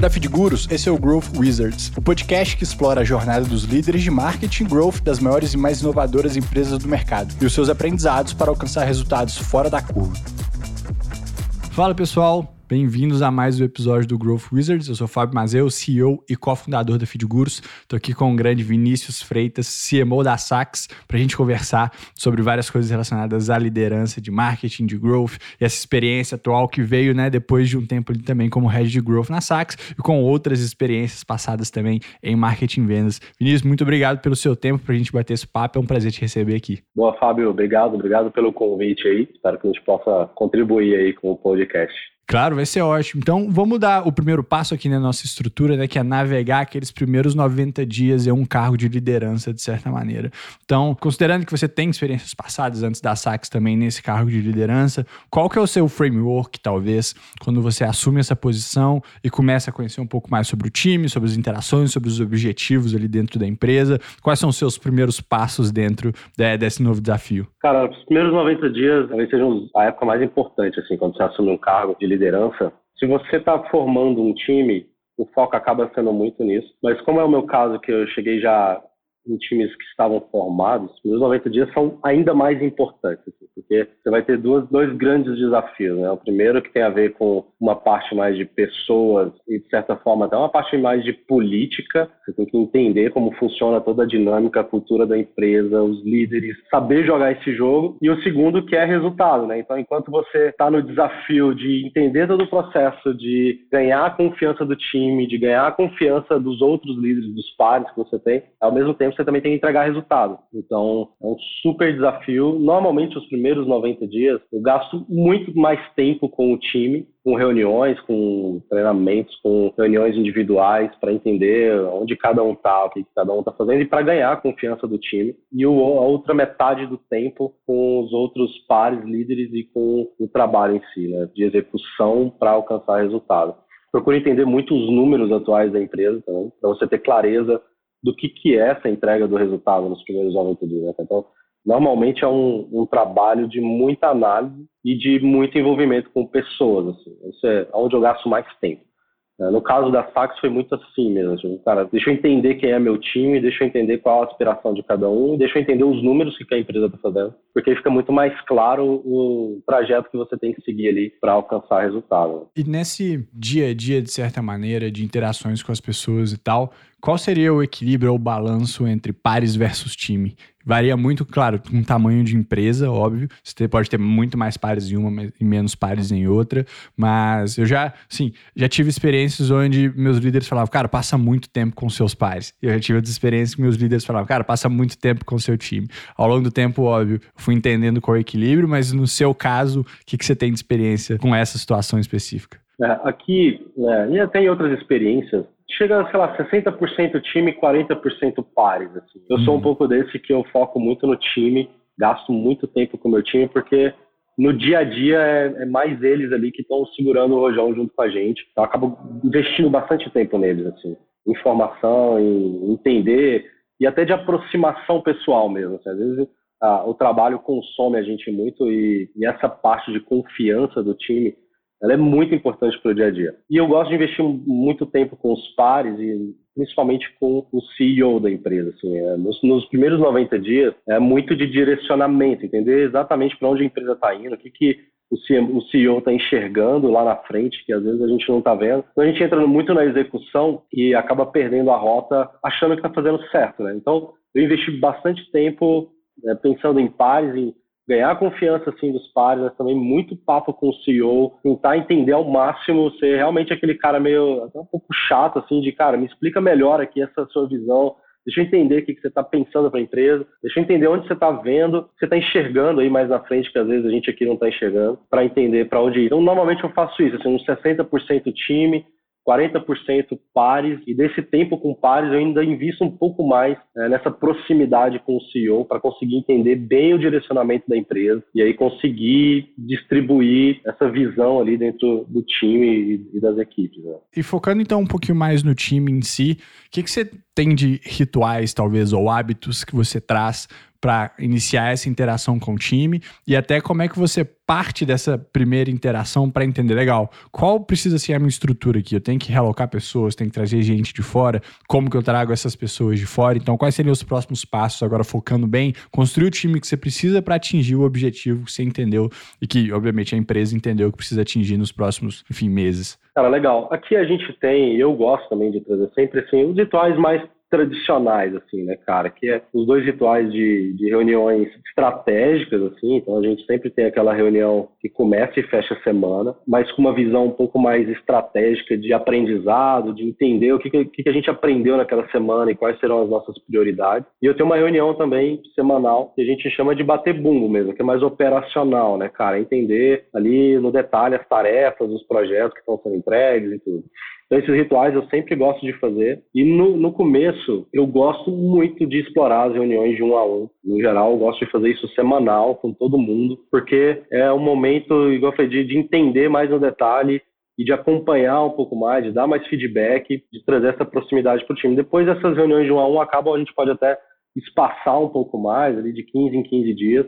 Da Fidgurus, esse é o Growth Wizards, o podcast que explora a jornada dos líderes de marketing growth das maiores e mais inovadoras empresas do mercado e os seus aprendizados para alcançar resultados fora da curva. Fala pessoal, Bem-vindos a mais um episódio do Growth Wizards. Eu sou Fábio Mazeu, CEO e cofundador da FeedGurus. Estou aqui com o grande Vinícius Freitas, CMO da Sax, para a gente conversar sobre várias coisas relacionadas à liderança de marketing, de growth e essa experiência atual que veio né, depois de um tempo ali também como head de growth na Sax e com outras experiências passadas também em marketing e vendas. Vinícius, muito obrigado pelo seu tempo para a gente bater esse papo. É um prazer te receber aqui. Boa, Fábio. Obrigado. Obrigado pelo convite aí. Espero que a gente possa contribuir aí com o podcast. Claro, vai ser ótimo. Então, vamos dar o primeiro passo aqui na nossa estrutura, né, que é navegar aqueles primeiros 90 dias em um cargo de liderança, de certa maneira. Então, considerando que você tem experiências passadas antes da Sax também nesse cargo de liderança, qual que é o seu framework, talvez, quando você assume essa posição e começa a conhecer um pouco mais sobre o time, sobre as interações, sobre os objetivos ali dentro da empresa? Quais são os seus primeiros passos dentro de, desse novo desafio? Cara, os primeiros 90 dias talvez sejam a época mais importante, assim, quando você assume um cargo de liderança liderança, se você está formando um time, o foco acaba sendo muito nisso. Mas como é o meu caso, que eu cheguei já em times que estavam formados, os 90 dias são ainda mais importantes, assim, porque você vai ter duas, dois grandes desafios. Né? O primeiro que tem a ver com uma parte mais de pessoas e, de certa forma, até uma parte mais de política. Você tem que entender como funciona toda a dinâmica, a cultura da empresa, os líderes, saber jogar esse jogo. E o segundo que é resultado. Né? Então, enquanto você está no desafio de entender todo o processo, de ganhar a confiança do time, de ganhar a confiança dos outros líderes, dos pares que você tem, ao mesmo tempo você também tem que entregar resultado. Então, é um super desafio. Normalmente, os primeiros 90 dias, eu gasto muito mais tempo com o time, com reuniões, com treinamentos, com reuniões individuais para entender onde cada um está, o que cada um está fazendo e para ganhar a confiança do time. E a outra metade do tempo com os outros pares, líderes e com o trabalho em si, né, de execução para alcançar resultado. Procure entender muito os números atuais da empresa também, para você ter clareza do que, que é essa entrega do resultado nos primeiros 90 dias. Né? Então, normalmente é um, um, trabalho de muita análise e de muito envolvimento com pessoas. Assim. Isso é onde eu gasto mais tempo. É, no caso da Fax foi muito assim mesmo. Tipo, cara, deixa eu entender quem é meu time, deixa eu entender qual a aspiração de cada um, deixa eu entender os números que a empresa está fazendo, porque aí fica muito mais claro o trajeto que você tem que seguir ali para alcançar resultado. E nesse dia a dia, de certa maneira, de interações com as pessoas e tal, qual seria o equilíbrio ou balanço entre pares versus time? Varia muito, claro, com tamanho de empresa, óbvio. Você pode ter muito mais pares em uma e menos pares em outra. Mas eu já, sim, já tive experiências onde meus líderes falavam, cara, passa muito tempo com seus pares. Eu já tive outras experiências que meus líderes falavam, cara, passa muito tempo com seu time. Ao longo do tempo, óbvio, fui entendendo qual é o equilíbrio, mas no seu caso, o que, que você tem de experiência com essa situação específica? É, aqui, é, e até em outras experiências, chega, sei lá, 60% time, 40% pares. Assim. Eu sou um uhum. pouco desse que eu foco muito no time, gasto muito tempo com o meu time, porque no dia a dia é, é mais eles ali que estão segurando o rojão junto com a gente. Então, eu acabo investindo bastante tempo neles, assim, informação, em entender e até de aproximação pessoal mesmo. Assim. Às vezes ah, o trabalho consome a gente muito e, e essa parte de confiança do time ela é muito importante para o dia a dia. E eu gosto de investir muito tempo com os pares e principalmente com o CEO da empresa. Assim, é, nos, nos, primeiros 90 dias é muito de direcionamento, entender exatamente para onde a empresa está indo, o que, que o CEO está enxergando lá na frente, que às vezes a gente não está vendo. Então a gente entra muito na execução e acaba perdendo a rota achando que está fazendo certo. Né? Então eu investi bastante tempo é, pensando em pares, em ganhar a confiança assim dos pares, mas também muito papo com o CEO, tentar entender ao máximo, ser realmente aquele cara meio até um pouco chato assim de cara, me explica melhor aqui essa sua visão, deixa eu entender o que, você está pensando para a empresa, deixa eu entender onde você está vendo, o que você está enxergando aí mais na frente que às vezes a gente aqui não está enxergando, para entender para onde ir. Então normalmente eu faço isso, assim, uns 60% time, 40% pares, e desse tempo com pares eu ainda invisto um pouco mais é, nessa proximidade com o CEO para conseguir entender bem o direcionamento da empresa e aí conseguir distribuir essa visão ali dentro do time e, das equipes. Né? E focando então um pouquinho mais no time em si, o que, que você tem de rituais, talvez, ou hábitos que você traz para iniciar essa interação com o time e até como é que você parte dessa primeira interação para entender, legal, qual precisa ser a minha estrutura aqui? Eu tenho que realocar pessoas, tenho que trazer gente de fora, como que eu trago essas pessoas de fora? Então, quais seriam os próximos passos agora focando bem, construir o time que você precisa para atingir o objetivo que você entendeu e que, obviamente, a empresa entendeu que precisa atingir nos próximos, enfim, meses. Cara, legal. Aqui a gente tem, eu gosto também de trazer sempre assim, os rituais mais tradicionais, assim, né, cara? Que é os dois rituais de, de reuniões estratégicas, assim. Então a gente sempre tem aquela reunião que começa e fecha a semana, mas com uma visão um pouco mais estratégica de aprendizado, de entender o que, que, que a gente aprendeu naquela semana e quais serão as nossas prioridades. E eu tenho uma reunião também semanal que a gente chama de bater bumbo mesmo, que é mais operacional, né, cara? Entender ali no detalhe as tarefas, os projetos que estão sendo entregues e tudo. Então, esses rituais eu sempre gosto de fazer. E no, no começo, eu gosto muito de explorar as reuniões de um a um. No geral, eu gosto de fazer isso semanal com todo mundo, porque é um momento, igual eu falei, de, de entender mais no detalhe e de acompanhar um pouco mais, de dar mais feedback, de trazer essa proximidade para o time. Depois dessas reuniões de um a um acabam, a gente pode até espaçar um pouco mais, ali de 15 em 15 dias,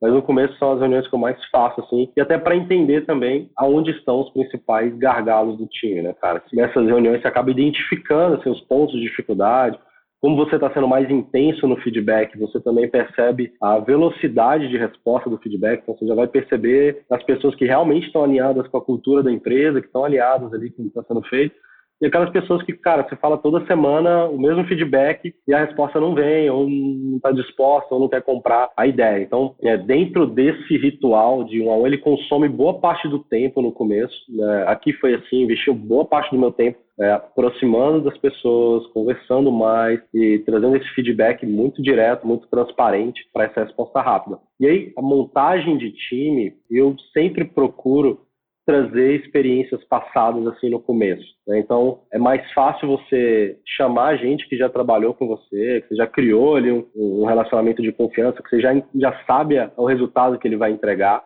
mas no começo são as reuniões que eu mais faço, assim, e até para entender também aonde estão os principais gargalos do time, né, cara? Nessas reuniões você acaba identificando assim, os pontos de dificuldade, como você está sendo mais intenso no feedback, você também percebe a velocidade de resposta do feedback, então você já vai perceber as pessoas que realmente estão alinhadas com a cultura da empresa, que estão alinhadas ali com o que está sendo feito, e aquelas pessoas que, cara, você fala toda semana o mesmo feedback e a resposta não vem, ou não está disposta, ou não quer comprar a ideia. Então, é, dentro desse ritual de um a um, ele consome boa parte do tempo no começo. Né? Aqui foi assim, investiu boa parte do meu tempo é, aproximando das pessoas, conversando mais e trazendo esse feedback muito direto, muito transparente para essa resposta rápida. E aí, a montagem de time, eu sempre procuro trazer experiências passadas assim no começo. Né? Então é mais fácil você chamar gente que já trabalhou com você, que você já criou ali um, um relacionamento de confiança, que você já, já sabe o resultado que ele vai entregar.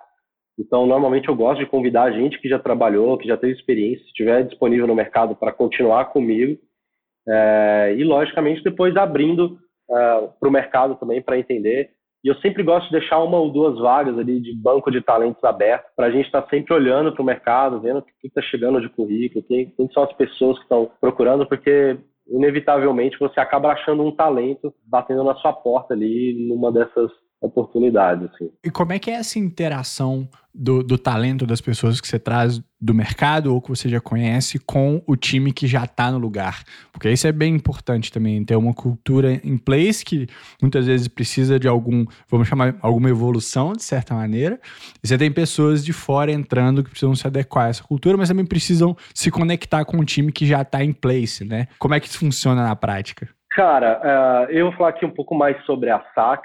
Então normalmente eu gosto de convidar gente que já trabalhou, que já teve experiência, se estiver disponível no mercado para continuar comigo. É, e logicamente depois abrindo é, para o mercado também para entender e eu sempre gosto de deixar uma ou duas vagas ali de banco de talentos aberto para a gente estar tá sempre olhando para o mercado, vendo o que está chegando de currículo, quem, quem são as pessoas que estão procurando, porque inevitavelmente você acaba achando um talento batendo na sua porta ali numa dessas oportunidades. Assim. E como é que é essa interação do, do, talento das pessoas que você traz do mercado ou que você já conhece com o time que já está no lugar? Porque isso é bem importante também, ter uma cultura em place que muitas vezes precisa de algum, vamos chamar, alguma evolução de certa maneira. E você tem pessoas de fora entrando que precisam se adequar a essa cultura, mas também precisam se conectar com o time que já está em place, né? Como é que isso funciona na prática? Cara, uh, eu vou falar aqui um pouco mais sobre a SAC,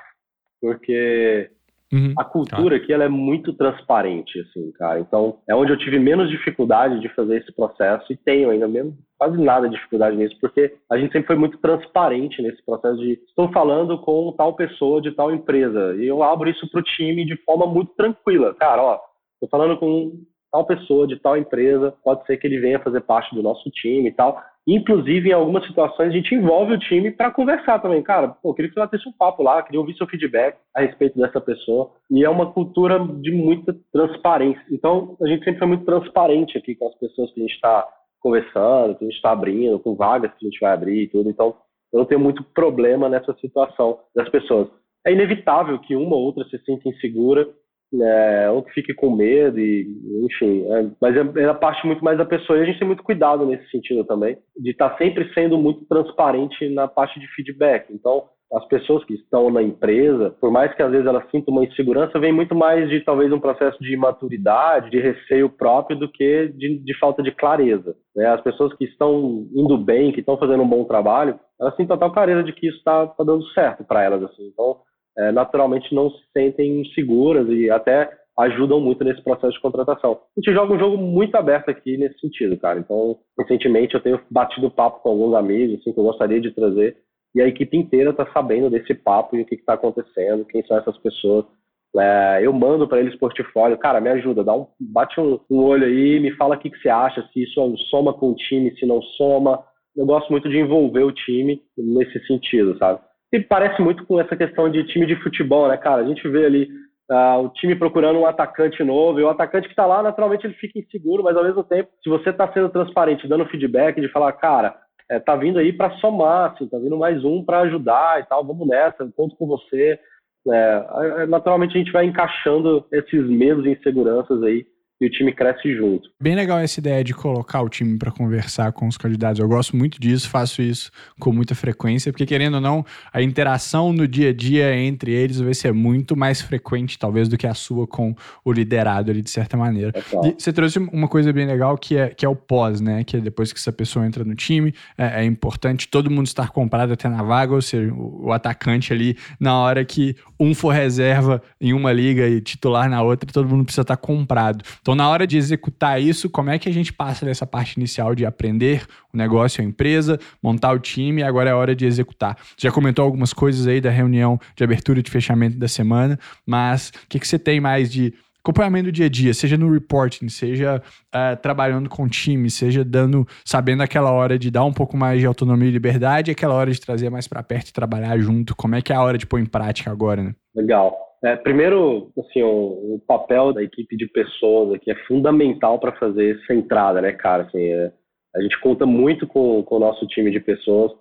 porque uhum, a cultura tá. aqui ela é muito transparente, assim, cara. Então, é onde eu tive menos dificuldade de fazer esse processo e tenho ainda mesmo quase nada de dificuldade nisso, porque a gente sempre foi muito transparente nesse processo de estou falando com tal pessoa de tal empresa e eu abro isso para o time de forma muito tranquila. Cara, ó, estou falando com tal pessoa de tal empresa, pode ser que ele venha fazer parte do nosso time e tal. Inclusive, em algumas situações, a gente envolve o time para conversar também. Cara, pô, queria que você batesse um papo lá, queria ouvir seu feedback a respeito dessa pessoa. E é uma cultura de muita transparência. Então, a gente sempre foi muito transparente aqui com as pessoas que a gente está conversando, que a gente está abrindo, com vagas que a gente vai abrir e tudo. Então, eu não tenho muito problema nessa situação das pessoas. É inevitável que uma ou outra se sinta insegura é, ou que fique com medo, e, enfim. É, mas é, é, a parte muito mais da pessoa. E a gente tem muito cuidado nesse sentido também, de estar tá sempre sendo muito transparente na parte de feedback. Então, as pessoas que estão na empresa, por mais que às vezes elas sintam uma insegurança, vem muito mais de talvez um processo de imaturidade, de receio próprio, do que de, de falta de clareza. Né? As pessoas que estão indo bem, que estão fazendo um bom trabalho, elas têm total clareza de que isso está tá dando certo para elas. Assim. Então, é, naturalmente não se sentem seguras e até ajudam muito nesse processo de contratação. A gente joga um jogo muito aberto aqui nesse sentido, cara. Então, recentemente eu tenho batido papo com alguns amigos, assim, que eu gostaria de trazer, e a equipe inteira está sabendo desse papo e o que está acontecendo, quem são essas pessoas. É, eu mando para eles portfólio, cara, me ajuda, dá um, bate um, um olho aí, me fala o que, que você acha, se isso soma com o time, se não soma. Eu gosto muito de envolver o time nesse sentido, sabe? E parece muito com essa questão de time de futebol, né, cara? A gente vê ali uh, o time procurando um atacante novo, e o atacante que está lá, naturalmente, ele fica inseguro, mas ao mesmo tempo, se você está sendo transparente, dando feedback, de falar, cara, é, tá vindo aí para somar, assim, tá vindo mais um para ajudar e tal, vamos nessa, conto com você. É, naturalmente a gente vai encaixando esses medos e inseguranças aí e o time cresce junto. Bem legal essa ideia de colocar o time para conversar com os candidatos. Eu gosto muito disso, faço isso com muita frequência, porque querendo ou não, a interação no dia a dia entre eles vai ser muito mais frequente, talvez, do que a sua com o liderado ali, de certa maneira. É você trouxe uma coisa bem legal que é, que é o pós, né? Que é depois que essa pessoa entra no time, é, é importante todo mundo estar comprado até na vaga, ou seja, o, o atacante ali, na hora que um for reserva em uma liga e titular na outra, todo mundo precisa estar comprado. Então, na hora de executar isso, como é que a gente passa dessa parte inicial de aprender o negócio, a empresa, montar o time e agora é hora de executar? Você já comentou algumas coisas aí da reunião de abertura e de fechamento da semana, mas o que, que você tem mais de acompanhamento do dia a dia, seja no reporting, seja uh, trabalhando com time, seja dando, sabendo aquela hora de dar um pouco mais de autonomia e liberdade, aquela hora de trazer mais para perto e trabalhar junto. Como é que é a hora de pôr em prática agora, né? Legal. É, primeiro, assim, o, o, papel da equipe de pessoas aqui é fundamental para fazer essa entrada, né, cara? Assim, é, a gente conta muito com, com o nosso time de pessoas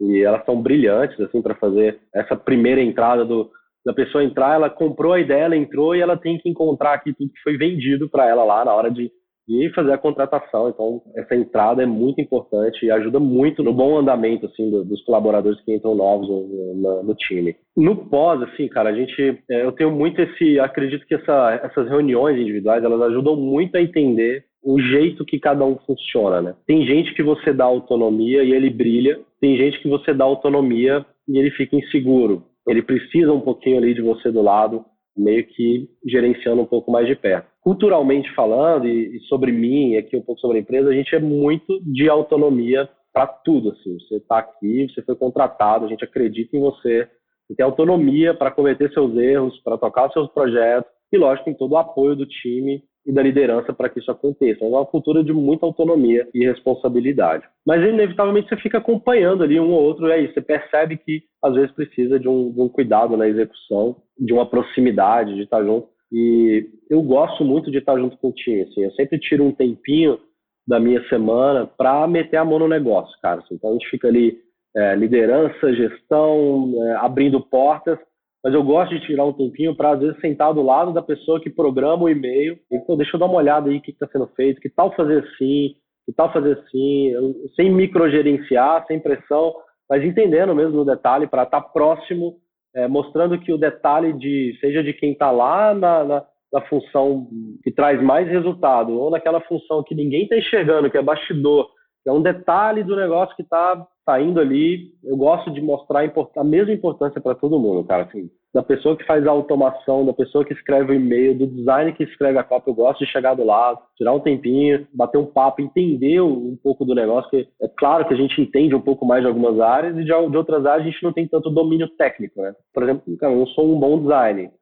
e elas são brilhantes, assim, para fazer essa primeira entrada do, da pessoa entrar, ela comprou a ideia, ela entrou e ela tem que encontrar aqui tudo que foi vendido para ela lá na hora de e fazer a contratação. Então, essa entrada é muito importante e ajuda muito no bom andamento assim do, dos colaboradores que entram novos no, no, no, time. No pós, assim, cara, a gente, é, eu tenho muito esse, acredito que essa, essas reuniões individuais elas ajudam muito a entender o jeito que cada um funciona, né? Tem gente que você dá autonomia e ele brilha, tem gente que você dá autonomia e ele fica inseguro. Ele precisa um pouquinho ali de você do lado meio que gerenciando um pouco mais de perto. Culturalmente falando, e, e sobre mim, e aqui um pouco sobre a empresa, a gente é muito de autonomia para tudo. Assim. Você está aqui, você foi contratado, a gente acredita em você, você tem autonomia para cometer seus erros, para tocar seus projetos, e lógico, tem todo o apoio do time e da liderança para que isso aconteça. É uma cultura de muita autonomia e responsabilidade. Mas inevitavelmente você fica acompanhando ali um ou outro, e aí você percebe que às vezes precisa de um, de um cuidado na execução, de uma proximidade, de estar junto. E eu gosto muito de estar junto com o time. Assim, eu sempre tiro um tempinho da minha semana para meter a mão no negócio, cara. Assim, então a gente fica ali é, liderança, gestão, é, abrindo portas mas eu gosto de tirar um tempinho para, às vezes, sentar do lado da pessoa que programa o e-mail. E, pô, deixa eu dar uma olhada aí o que está sendo feito, que tal fazer assim, que tal fazer assim, sem microgerenciar, sem pressão, mas entendendo mesmo o detalhe para estar tá próximo, é, mostrando que o detalhe de seja de quem está lá na, na, na, função que traz mais resultado ou naquela função que ninguém está enxergando, que é bastidor, é um detalhe do negócio que está saindo ali, eu gosto de mostrar a, mesma importância para todo mundo, cara. Assim, da pessoa que faz a automação, da pessoa que escreve o e-mail, do design que escreve a cópia, eu gosto de chegar do lado, tirar um tempinho, bater um papo, entender um pouco do negócio, que é claro que a gente entende um pouco mais de algumas áreas e de, outras áreas a gente não tem tanto domínio técnico, né? Por exemplo, cara, eu sou um bom designer.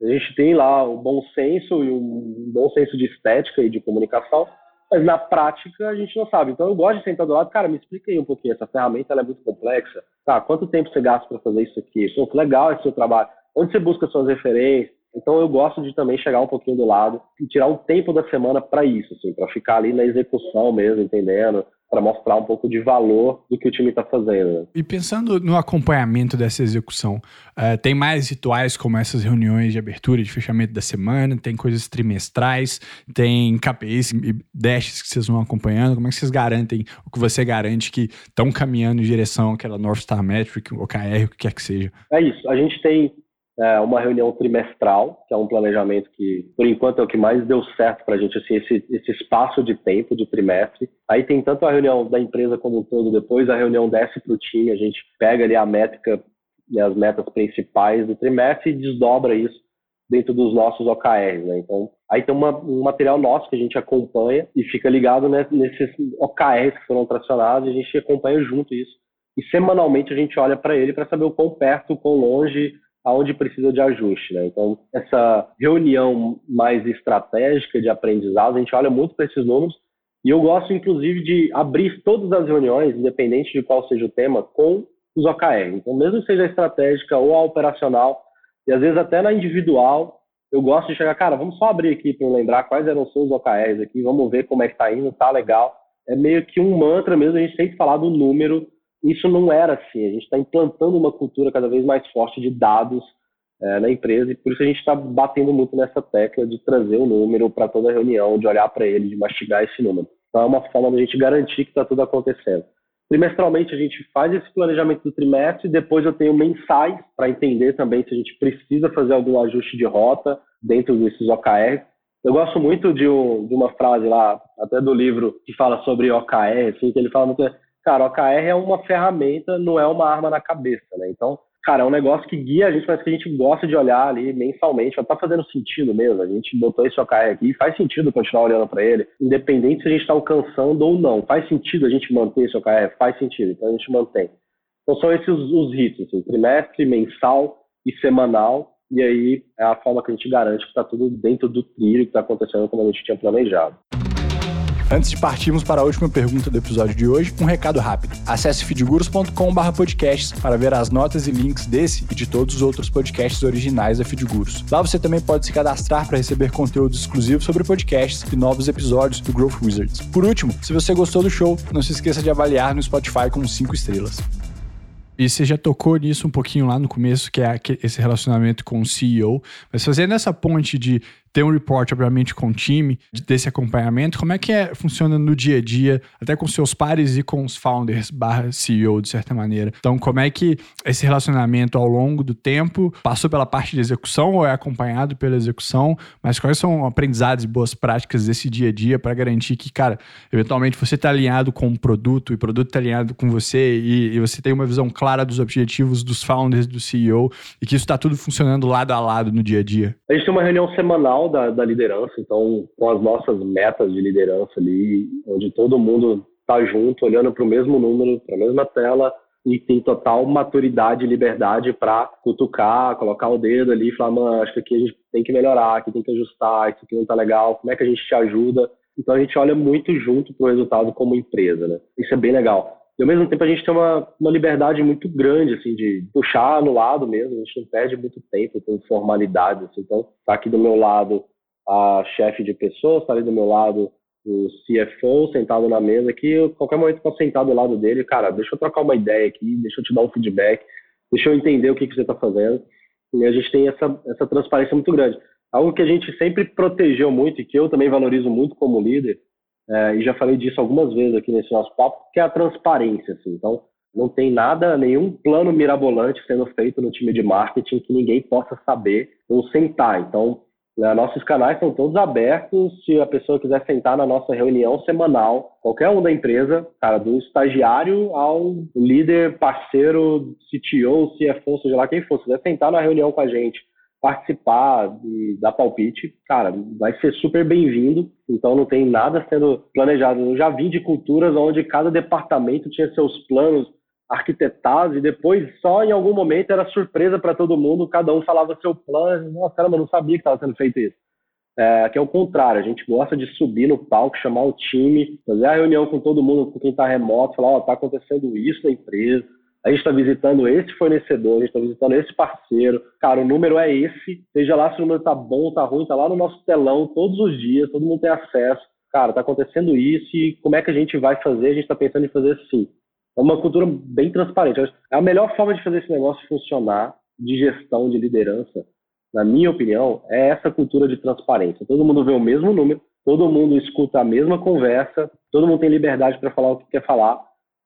A gente tem lá o bom senso e um bom senso de estética e de comunicação, mas na prática a gente não sabe. Então eu gosto de sentar do lado, cara, me explica aí um pouquinho, essa ferramenta é muito complexa. Tá, quanto tempo você gasta para fazer isso aqui? Pô, que legal esse seu trabalho. Onde você busca suas referências? Então eu gosto de também chegar um pouquinho do lado e tirar um tempo da semana para isso, assim, para ficar ali na execução mesmo, entendendo, para mostrar um pouco de valor do que o time está fazendo. E pensando no acompanhamento dessa execução, uh, tem mais rituais como essas reuniões de abertura e de fechamento da semana, tem coisas trimestrais, tem KPIs e dashes que vocês vão acompanhando. Como é que vocês garantem, o que você garante que estão caminhando em direção àquela North Star Metric, OKR, o que quer que seja? É isso. A gente tem é, uma reunião trimestral, que é um planejamento que, por enquanto, é o que mais deu certo para a gente, assim, esse, esse espaço de tempo de trimestre. Aí tem tanto a reunião da empresa como um todo, depois a reunião desce para o time, a gente pega ali a métrica e as metas principais do trimestre e desdobra isso dentro dos nossos OKRs, né? Então, aí tem uma, um material nosso que a gente acompanha e fica ligado né, nesses OKRs que foram tracionados, e a gente acompanha junto isso. E semanalmente a gente olha para ele para saber o quão perto, o quão longe aonde precisa de ajuste. Né? Então, essa reunião mais estratégica de aprendizado, a gente olha muito para esses números e eu gosto, inclusive, de abrir todas as reuniões, independente de qual seja o tema, com os OKR. Então, mesmo que seja estratégica ou a operacional, e às vezes até na individual, eu gosto de chegar, cara, vamos só abrir aqui para lembrar quais eram os seus OKRs aqui, vamos ver como é que tá indo, tá legal. É meio que um mantra mesmo, a gente tem que falar do número. Isso não era assim, a gente está implantando uma cultura cada vez mais forte de dados é, na empresa e por isso a gente está batendo muito nessa tecla de trazer o número para toda reunião, de olhar para ele, de mastigar esse número. Então é uma forma da gente garantir que está tudo acontecendo. Trimestralmente a gente faz esse planejamento do trimestre, depois eu tenho mensais para entender também se a gente precisa fazer algum ajuste de rota dentro desses OKR. Eu gosto muito de, um, de uma frase lá, até do livro que fala sobre OKR, assim, que ele fala muito, cara, OKR é uma ferramenta, não é uma arma na cabeça, né? Então, cara, é um negócio que guia a gente, mas que a gente gosta de olhar ali mensalmente, tá fazendo sentido mesmo. A gente botou esse OKR aqui faz sentido continuar olhando para ele, independente se a gente está alcançando ou não. Faz sentido a gente manter esse OKR? Faz sentido, então a gente mantém. Então são esses os, os ritos, assim, trimestre, mensal e semanal, e aí é a forma que a gente garante que está tudo dentro do trilho que está acontecendo como a gente tinha planejado. Antes de partirmos para a última pergunta do episódio de hoje, um recado rápido. Acesse feedgurus.com/podcasts para ver as notas e links desse e de todos os outros podcasts originais da Feedgurus. Lá você também pode se cadastrar para receber conteúdo exclusivo sobre podcasts e novos episódios do Growth Wizards. Por último, se você gostou do show, não se esqueça de avaliar no Spotify com 5 estrelas. E você já tocou nisso um pouquinho lá no começo, que é esse relacionamento com o CEO. Mas fazendo essa ponte de ter um report, obviamente, com o time, desse acompanhamento, como é que é, funciona no dia a dia, até com seus pares e com os founders barra CEO, de certa maneira. Então, como é que esse relacionamento ao longo do tempo passou pela parte de execução ou é acompanhado pela execução, mas quais são aprendizados e boas práticas desse dia a dia para garantir que, cara, eventualmente você está alinhado com o produto e o produto está alinhado com você e, e você tem uma visão clara dos objetivos dos founders, do CEO e que isso está tudo funcionando lado a lado no dia a dia? A gente tem uma reunião semanal da, da liderança, então com as nossas metas de liderança ali, onde todo mundo está junto, olhando para o mesmo número, para a mesma tela e tem total maturidade e liberdade para cutucar, colocar o dedo ali e falar, mano, acho que aqui a gente tem que melhorar, aqui tem que ajustar, isso aqui não está legal, como é que a gente te ajuda? Então a gente olha muito junto para o resultado como empresa, né? Isso é bem legal. E ao mesmo tempo a gente tem uma, uma liberdade muito grande, assim, de puxar no lado mesmo, a gente não perde muito tempo com formalidades, assim. Então, tá aqui do meu lado a chefe de pessoas, tá ali do meu lado o CFO sentado na mesa aqui, qualquer momento que eu sentado do lado dele, cara, deixa eu trocar uma ideia aqui, deixa eu te dar um feedback, deixa eu entender o que, que você está fazendo. E a gente tem essa, essa transparência muito grande. Algo que a gente sempre protegeu muito e que eu também valorizo muito como líder é, e já falei disso algumas vezes aqui nesse nosso papo, que é a transparência. Assim. Então, não tem nada, nenhum plano mirabolante sendo feito no time de marketing que ninguém possa saber ou sentar. Então, né, nossos canais estão todos abertos. Se a pessoa quiser sentar na nossa reunião semanal, qualquer um da empresa, cara, do estagiário ao líder, parceiro, CTO, CFO, seja lá quem for, se quiser sentar na reunião com a gente participar e dar palpite, cara, vai ser super bem-vindo. Então não tem nada sendo planejado. Eu já vim de culturas onde cada departamento tinha seus planos arquitetados e depois só em algum momento era surpresa para todo mundo, cada um falava seu plano. Nossa, caramba, não sabia que estava sendo feito isso. É, aqui é o contrário, a gente gosta de subir no palco, chamar o time, fazer a reunião com todo mundo, com quem está remoto, falar, ó, oh, tá acontecendo isso na empresa, a gente está visitando esse fornecedor, a gente está visitando esse parceiro. Cara, o número é esse. Seja lá se o número está bom, está ruim, está lá no nosso telão todos os dias, todo mundo tem acesso. Cara, está acontecendo isso e como é que a gente vai fazer? A gente está pensando em fazer assim. É uma cultura bem transparente. É a melhor forma de fazer esse negócio funcionar, de gestão, de liderança, na minha opinião, é essa cultura de transparência. Todo mundo vê o mesmo número, todo mundo escuta a mesma conversa, todo mundo tem liberdade para falar o que quer falar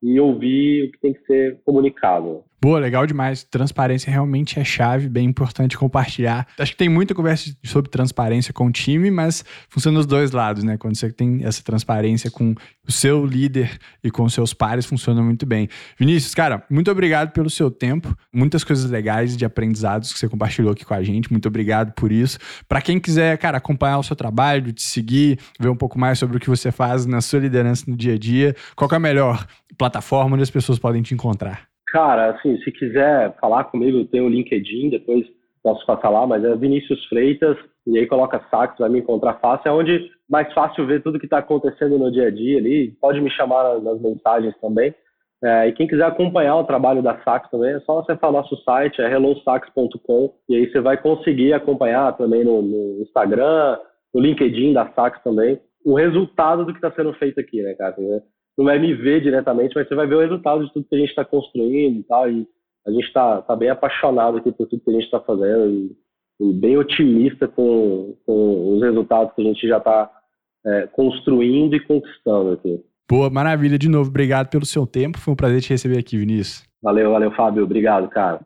e ouvir o que tem que ser comunicado. Boa, legal demais. Transparência realmente é chave, bem importante compartilhar. Acho que tem muita conversa sobre transparência com o time, mas funciona dos dois lados, né? Quando você tem essa transparência com o seu líder e com os seus pares, funciona muito bem. Vinícius, cara, muito obrigado pelo seu tempo. Muitas coisas legais de aprendizados que você compartilhou aqui com a gente. Muito obrigado por isso. Para quem quiser, cara, acompanhar o seu trabalho, te seguir, ver um pouco mais sobre o que você faz na sua liderança no dia a dia, qual é a melhor plataforma onde as pessoas podem te encontrar? Cara, assim, se quiser falar comigo, tem o LinkedIn, depois posso passar lá, mas é Vinícius Freitas, e aí coloca sax, vai me encontrar fácil. É onde mais fácil ver tudo que está acontecendo no dia a dia ali. Pode me chamar nas mensagens também. É, e quem quiser acompanhar o trabalho da Sax também, é só acessar nosso site, é hellosax.com, e aí você vai conseguir acompanhar também no, no Instagram, no LinkedIn da Sax também, o resultado do que está sendo feito aqui, né, cara? Não vai me ver diretamente, mas você vai ver o resultado de tudo que a gente está construindo e tal, e a gente está tá bem apaixonado aqui por tudo que a gente está fazendo e, e, bem otimista com, com os resultados que a gente já está é, construindo e conquistando aqui. Boa, maravilha. De novo, obrigado pelo seu tempo. Foi um prazer te receber aqui, Vinícius. Valeu, valeu, Fábio. Obrigado, cara.